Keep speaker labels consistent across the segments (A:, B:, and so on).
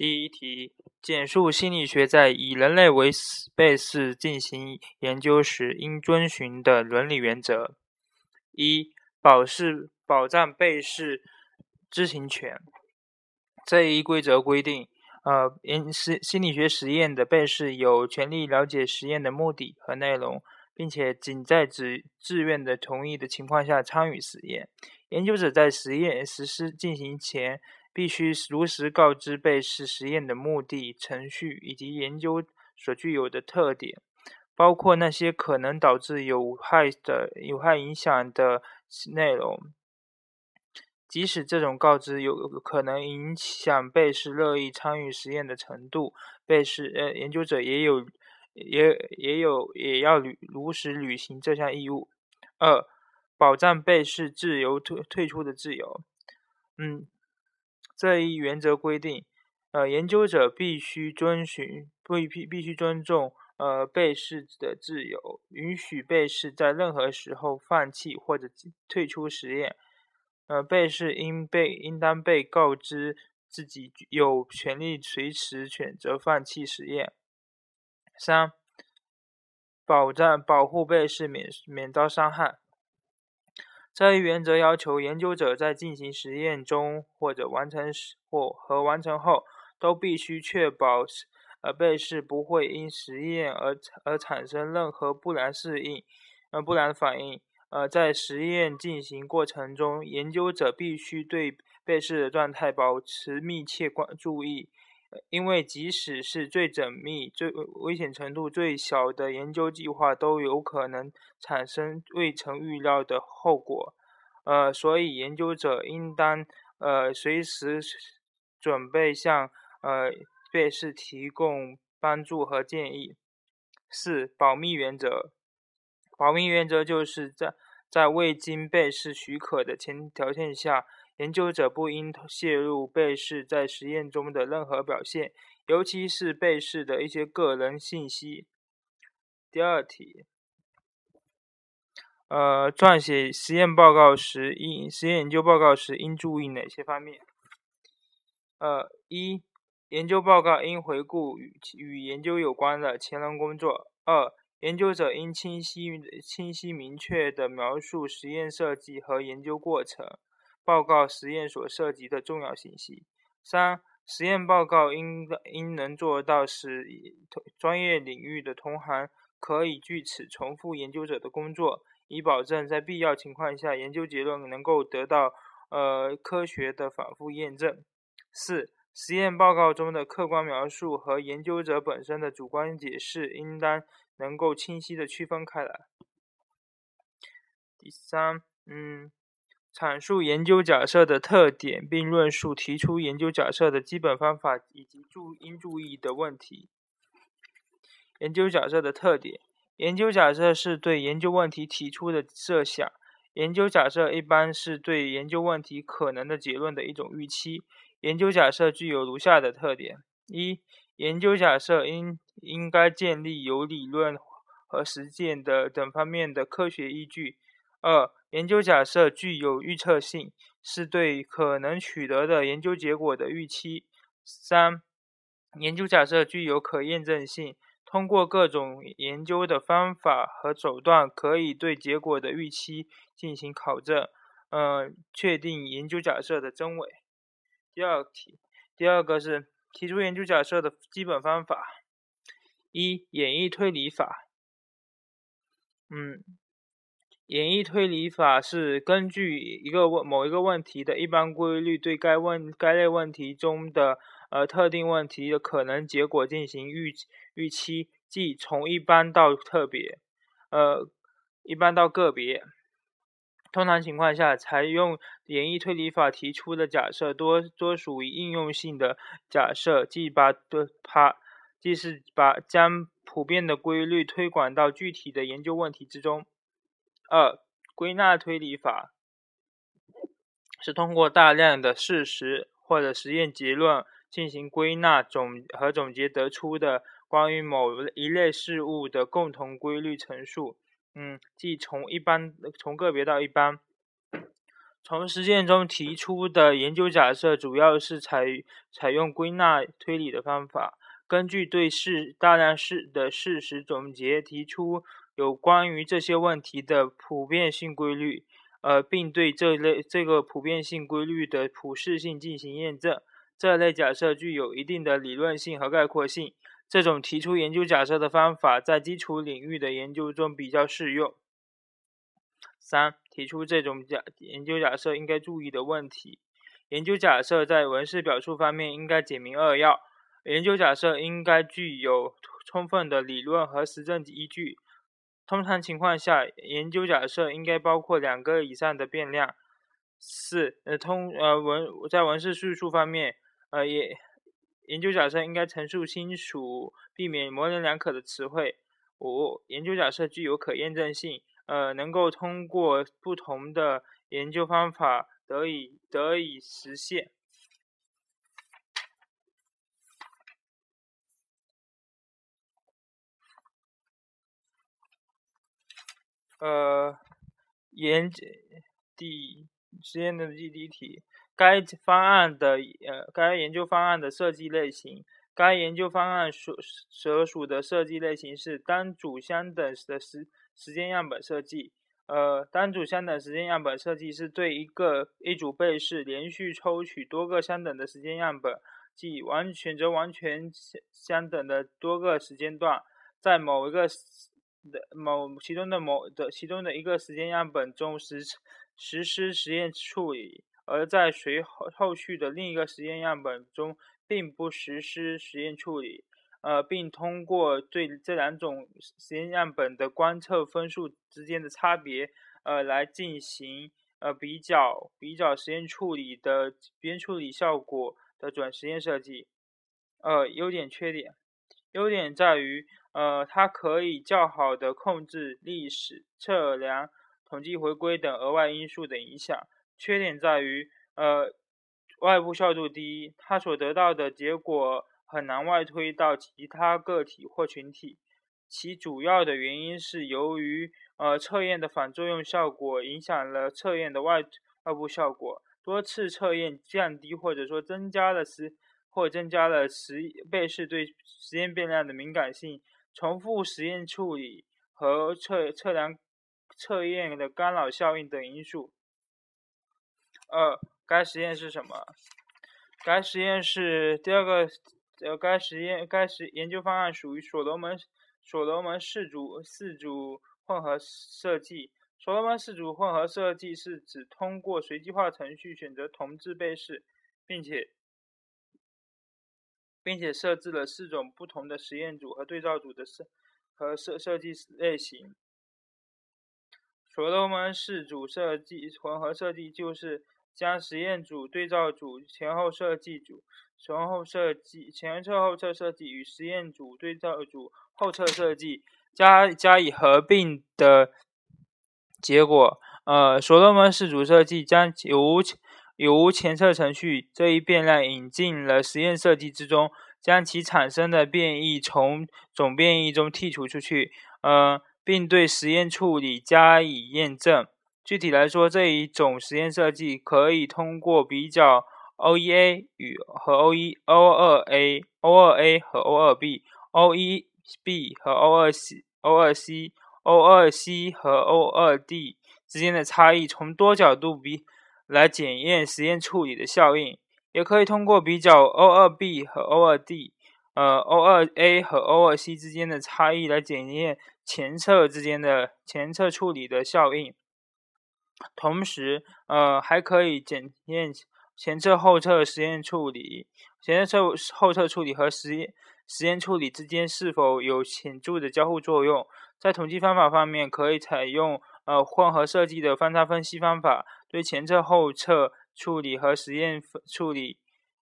A: 第一题，简述心理学在以人类为被试进行研究时应遵循的伦理原则。一、保释保障被试知情权。这一规则规定，呃，研心理学实验的被试有权利了解实验的目的和内容，并且仅在自自愿的同意的情况下参与实验。研究者在实验实施进行前。必须如实告知被试实验的目的、程序以及研究所具有的特点，包括那些可能导致有害的有害影响的内容。即使这种告知有可能影响被试乐意参与实验的程度，被试呃研究者也有也也有也要履如实履行这项义务。二、保障被试自由退退出的自由。嗯。这一原则规定，呃，研究者必须遵循，必必必须尊重，呃，被试的自由，允许被试在任何时候放弃或者退出实验。呃，被试应被应当被告知自己有权利随时选择放弃实验。三、保障保护被试免免遭伤害。这一原则要求研究者在进行实验中或者完成或和完成后，都必须确保呃被试不会因实验而而产生任何不良适应呃不良反应。呃，在实验进行过程中，研究者必须对被试的状态保持密切关注意，因为即使是最缜密、最危险程度最小的研究计划，都有可能产生未曾预料的后果。呃，所以研究者应当呃随时准备向呃被试提供帮助和建议。四、保密原则。保密原则就是在在未经被试许可的前条件下，研究者不应泄露被试在实验中的任何表现，尤其是被试的一些个人信息。第二题。呃，撰写实验报告时应实验研究报告时应注意哪些方面？呃，一，研究报告应回顾与与研究有关的前人工作。二，研究者应清晰清晰明确地描述实验设计和研究过程，报告实验所涉及的重要信息。三，实验报告应应能做到使专业领域的同行可以据此重复研究者的工作。以保证在必要情况下，研究结论能够得到呃科学的反复验证。四、实验报告中的客观描述和研究者本身的主观解释应当能够清晰的区分开来。第三，嗯，阐述研究假设的特点，并论述提出研究假设的基本方法以及注应注意的问题。研究假设的特点。研究假设是对研究问题提出的设想。研究假设一般是对研究问题可能的结论的一种预期。研究假设具有如下的特点：一、研究假设应应该建立有理论和实践的等方面的科学依据；二、研究假设具有预测性，是对可能取得的研究结果的预期；三、研究假设具有可验证性。通过各种研究的方法和手段，可以对结果的预期进行考证，嗯，确定研究假设的真伪。第二题，第二个是提出研究假设的基本方法。一、演绎推理法。嗯，演绎推理法是根据一个问某一个问题的一般规律，对该问该类问题中的。呃，特定问题的可能结果进行预预期，即从一般到特别，呃，一般到个别。通常情况下，采用演绎推理法提出的假设多多属于应用性的假设，即把的它，即是把将普遍的规律推广到具体的研究问题之中。二，归纳推理法是通过大量的事实或者实验结论。进行归纳总和总结得出的关于某一类事物的共同规律陈述，嗯，即从一般从个别到一般。从实践中提出的研究假设主要是采采用归纳推理的方法，根据对事大量事的事实总结，提出有关于这些问题的普遍性规律，呃，并对这类这个普遍性规律的普适性进行验证。这类假设具有一定的理论性和概括性。这种提出研究假设的方法在基础领域的研究中比较适用。三、提出这种假研究假设应该注意的问题。研究假设在文式表述方面应该简明扼要。研究假设应该具有充分的理论和实证依据。通常情况下，研究假设应该包括两个以上的变量。四、呃，通呃文在文式叙述方面，呃也。研究假设应该陈述清楚，避免模棱两可的词汇。五、研究假设具有可验证性，呃，能够通过不同的研究方法得以得以实现。呃，研第实验的第一题。该方案的呃，该研究方案的设计类型。该研究方案所所属的设计类型是单组相等的时时间样本设计。呃，单组相等时间样本设计是对一个一组被试连续抽取多个相等的时间样本，即完选择完全相相等的多个时间段，在某一个的某其中的某的其中的一个时间样本中实实施实验处理。而在随后后续的另一个实验样本中，并不实施实验处理，呃，并通过对这两种实验样本的观测分数之间的差别，呃，来进行呃比较比较实验处理的实验处理效果的准实验设计。呃，优点缺点，优点在于，呃，它可以较好的控制历史、测量、统计回归等额外因素的影响。缺点在于，呃，外部效度低，它所得到的结果很难外推到其他个体或群体。其主要的原因是由于，呃，测验的反作用效果影响了测验的外外部效果。多次测验降低或者说增加了实或增加了实被试对实验变量的敏感性。重复实验处理和测测量测验的干扰效应等因素。二，该实验是什么？该实验是第二个，呃，该实验该实研究方案属于所罗门所罗门四组四组混合设计。所罗门四组混合设计是指通过随机化程序选择同质被试，并且并且设置了四种不同的实验组和对照组的设和设设计类型。所罗门氏组设计混合设计就是。将实验组、对照组、前后设计组、前后设计、前测后测设计与实验组、对照组后测设计加加以合并的结果。呃，所罗门氏组设计将有无有无前测程序这一变量引进了实验设计之中，将其产生的变异从总变异中剔除出去。呃，并对实验处理加以验证。具体来说，这一种实验设计可以通过比较 OEA 与和 OE O2A、O2A 和 O2B、OEB 和 O2C、O2C、O2C 和 O2D 之间的差异，从多角度比来检验实验处理的效应；也可以通过比较 O2B 和 O2D、呃 O2A 和 O2C 之间的差异来检验前侧之间的前侧处理的效应。同时，呃，还可以检验前侧后侧实验处理、前测后侧处理和实验实验处理之间是否有显著的交互作用。在统计方法方面，可以采用呃混合设计的方差分析方法，对前测后测处理和实验处理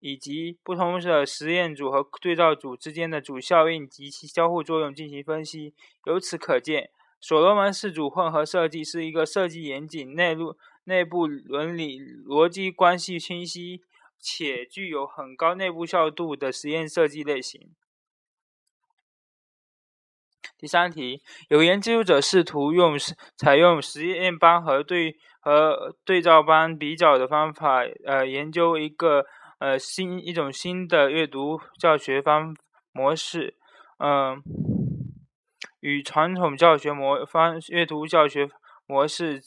A: 以及不同的实验组和对照组之间的主效应及其交互作用进行分析。由此可见。所罗门四组混合设计是一个设计严谨、内部内部伦理逻辑关系清晰且具有很高内部效度的实验设计类型。第三题，有研究者试图用采用实验班和对和对照班比较的方法，呃，研究一个呃新一种新的阅读教学方模式，嗯，与传统教学模方阅读教学模式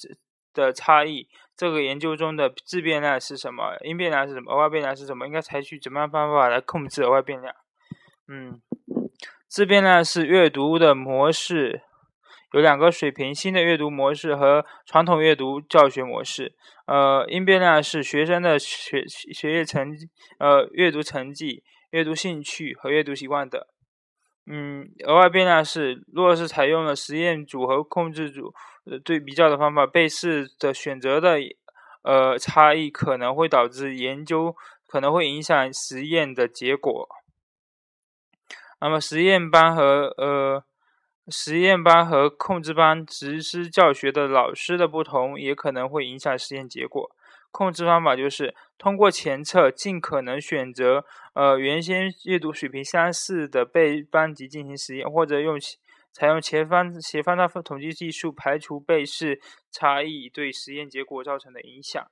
A: 的差异。这个研究中的自变量是什么？因变量是什么？额外变量是什么？应该采取怎么样方法来控制额外变量？嗯，自变量是阅读的模式。有两个水平：新的阅读模式和传统阅读教学模式。呃，因变量是学生的学学业成绩、呃阅读成绩、阅读兴趣和阅读习惯等。嗯，额外变量是，若是采用了实验组和控制组对比较的方法，被试的选择的呃差异可能会导致研究可能会影响实验的结果。那么实验班和呃。实验班和控制班实施教学的老师的不同，也可能会影响实验结果。控制方法就是通过前测，尽可能选择呃原先阅读水平相似的被班级进行实验，或者用采用前方斜方大统计技术排除被试差异对实验结果造成的影响。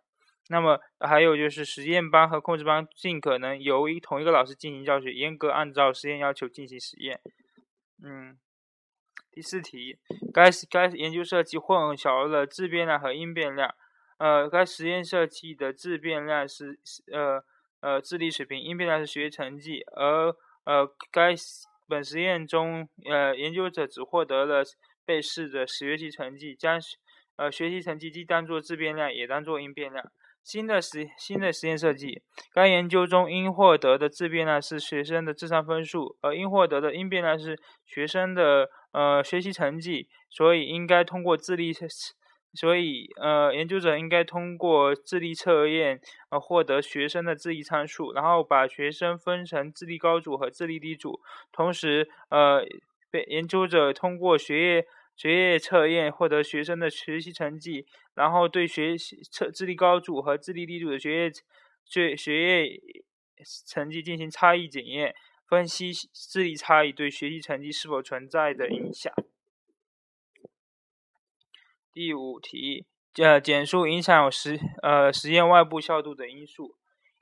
A: 那么还有就是实验班和控制班尽可能由一同一个老师进行教学，严格按照实验要求进行实验。嗯。第四题，该该研究设计混淆了自变量和因变量。呃，该实验设计的自变量是呃呃智力水平，因变量是学习成绩。而呃该本实验中，呃研究者只获得了被试的学习成绩，将呃学习成绩既当做自变量，也当做因变量。新的实新的实验设计，该研究中应获得的自变量是学生的智商分数，而应获得的因变量是学生的。呃，学习成绩，所以应该通过智力测，所以呃，研究者应该通过智力测验呃获得学生的智力参数，然后把学生分成智力高组和智力低组，同时呃，被研究者通过学业学业测验获得学生的学习成绩，然后对学习测智力高组和智力低组的学业学学业成绩进行差异检验。分析智力差异对学习成绩是否存在的影响。第五题，呃，简述影响实呃实验外部效度的因素。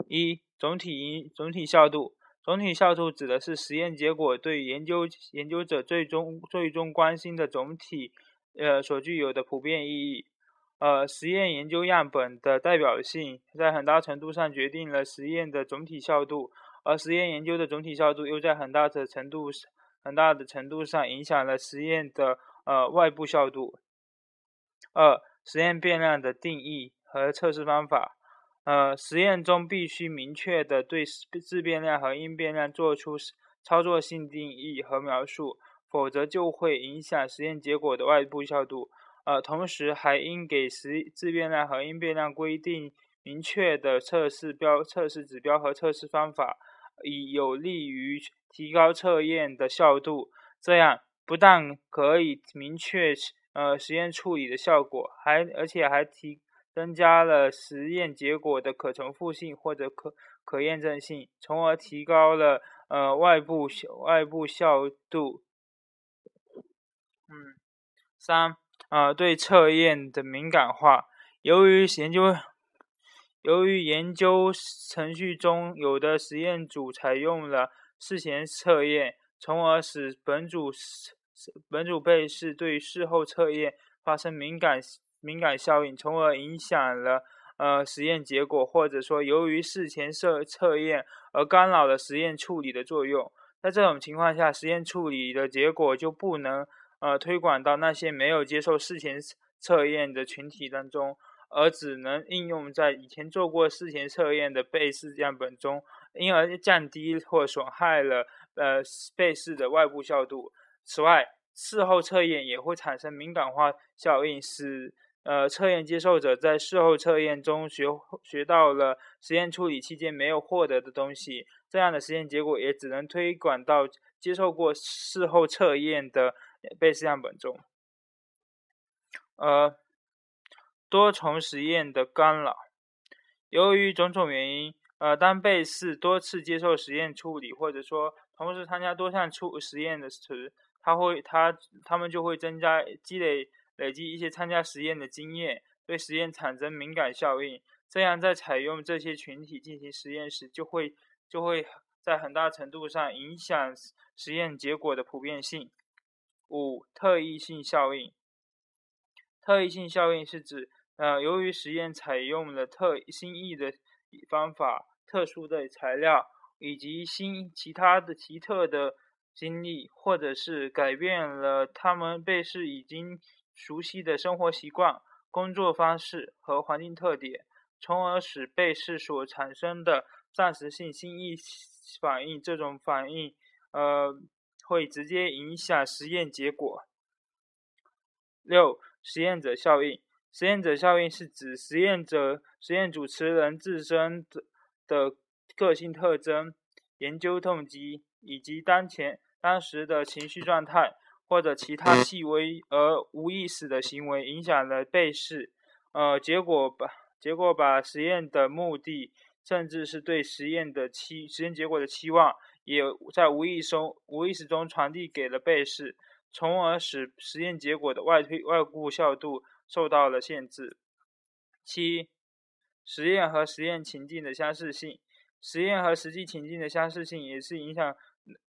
A: 一、总体因总体效度。总体效度指的是实验结果对研究研究者最终最终关心的总体呃所具有的普遍意义。呃，实验研究样本的代表性在很大程度上决定了实验的总体效度。而实验研究的总体效度又在很大的程度、很大的程度上影响了实验的呃外部效度。二、实验变量的定义和测试方法。呃，实验中必须明确的对自变量和因变量做出操作性定义和描述，否则就会影响实验结果的外部效度。呃，同时还应给实自变量和因变量规定明确的测试标、测试指标和测试方法。以有利于提高测验的效度，这样不但可以明确呃实验处理的效果，还而且还提增加了实验结果的可重复性或者可可验证性，从而提高了呃外部外部效度。嗯，三呃对测验的敏感化，由于研究。由于研究程序中有的实验组采用了事前测验，从而使本组本组被试对事后测验发生敏感敏感效应，从而影响了呃实验结果，或者说由于事前测测验而干扰了实验处理的作用。在这种情况下，实验处理的结果就不能呃推广到那些没有接受事前测验的群体当中。而只能应用在以前做过事前测验的被试样本中，因而降低或损害了呃被试的外部效度。此外，事后测验也会产生敏感化效应，使呃测验接受者在事后测验中学学到了实验处理期间没有获得的东西。这样的实验结果也只能推广到接受过事后测验的被试样本中。呃。多重实验的干扰，由于种种原因，呃，当被试多次接受实验处理，或者说同时参加多项处实验的时，他会他他们就会增加积累累积一些参加实验的经验，对实验产生敏感效应，这样在采用这些群体进行实验时，就会就会在很大程度上影响实验结果的普遍性。五、特异性效应。特异性效应是指，呃，由于实验采用了特新异的方法、特殊的材料以及新其他的奇特的经历，或者是改变了他们被试已经熟悉的生活习惯。工作方式和环境特点，从而使被试所产生的暂时性心意反应，这种反应，呃，会直接影响实验结果。六、实验者效应。实验者效应是指实验者、实验主持人自身的个性特征、研究动机以及当前当时的情绪状态。或者其他细微而无意识的行为影响了被试，呃，结果把结果把实验的目的，甚至是对实验的期实验结果的期望，也在无意中无意识中传递给了被试，从而使实验结果的外推外部效度受到了限制。七，实验和实验情境的相似性，实验和实际情境的相似性也是影响。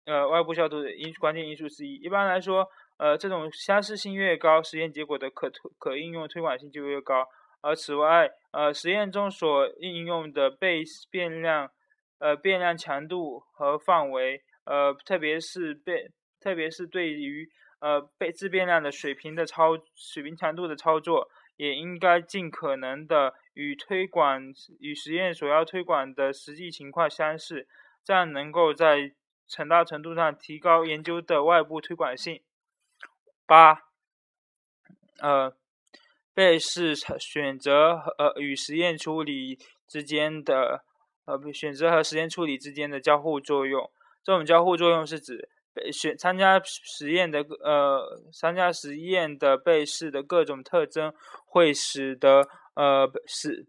A: 呃，外部效度的因关键因素之一。一般来说，呃，这种相似性越高，实验结果的可推可应用推广性就越高。而此外，呃，实验中所应用的被变量，呃，变量强度和范围，呃，特别是变，特别是对于呃被自变量的水平的操水平强度的操作，也应该尽可能的与推广与实验所要推广的实际情况相似，这样能够在很大程度上提高研究的外部推广性。八，呃，被试选择和呃与实验处理之间的呃选择和实验处理之间的交互作用。这种交互作用是指被选参加实验的呃参加实验的被试的各种特征会使得呃使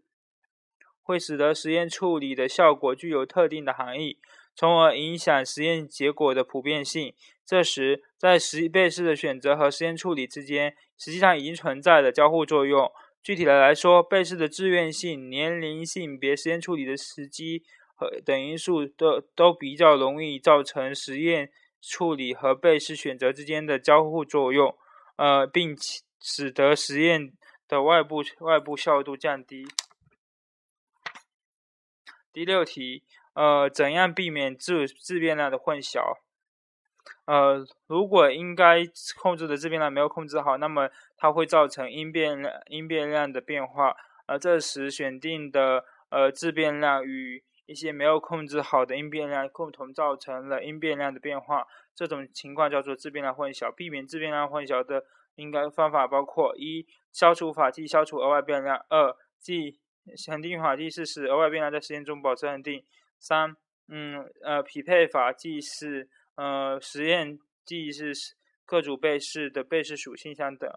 A: 会使得实验处理的效果具有特定的含义。从而影响实验结果的普遍性。这时，在实被试的选择和实验处理之间，实际上已经存在了交互作用。具体的来说，被试的志愿性、年龄、性别、实验处理的时机和等因素，都都比较容易造成实验处理和被试选择之间的交互作用，呃，并且使得实验的外部外部效度降低。第六题。呃，怎样避免自自变量的混淆？呃，如果应该控制的自变量没有控制好，那么它会造成因变量因变量的变化，而这时选定的呃自变量与一些没有控制好的因变量共同造成了因变量的变化，这种情况叫做自变量混淆。避免自变量混淆的应该方法包括：一、消除法即消除额外变量；二、即恒定法即是使额外变量在实验中保持恒定。三，嗯，呃，匹配法即是，呃，实验即是各组被试的被试属性相等。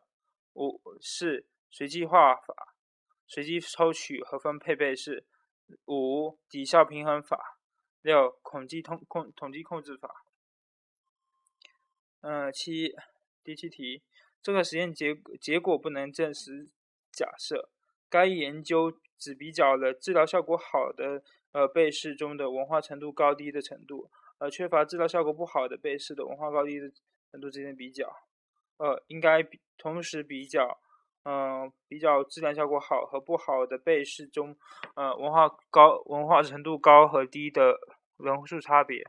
A: 五，四，随机化法，随机抽取和分配被试。五，抵消平衡法。六，统计通控统计控制法。嗯，七，第七题，这个实验结结果不能证实假设。该研究只比较了治疗效果好的。呃，被试中的文化程度高低的程度，呃，缺乏治疗效果不好的被试的文化高低的程度之间比较，呃，应该比同时比较，嗯，比较质量效果好和不好的被试中，呃，文化高文化程度高和低的人数差别。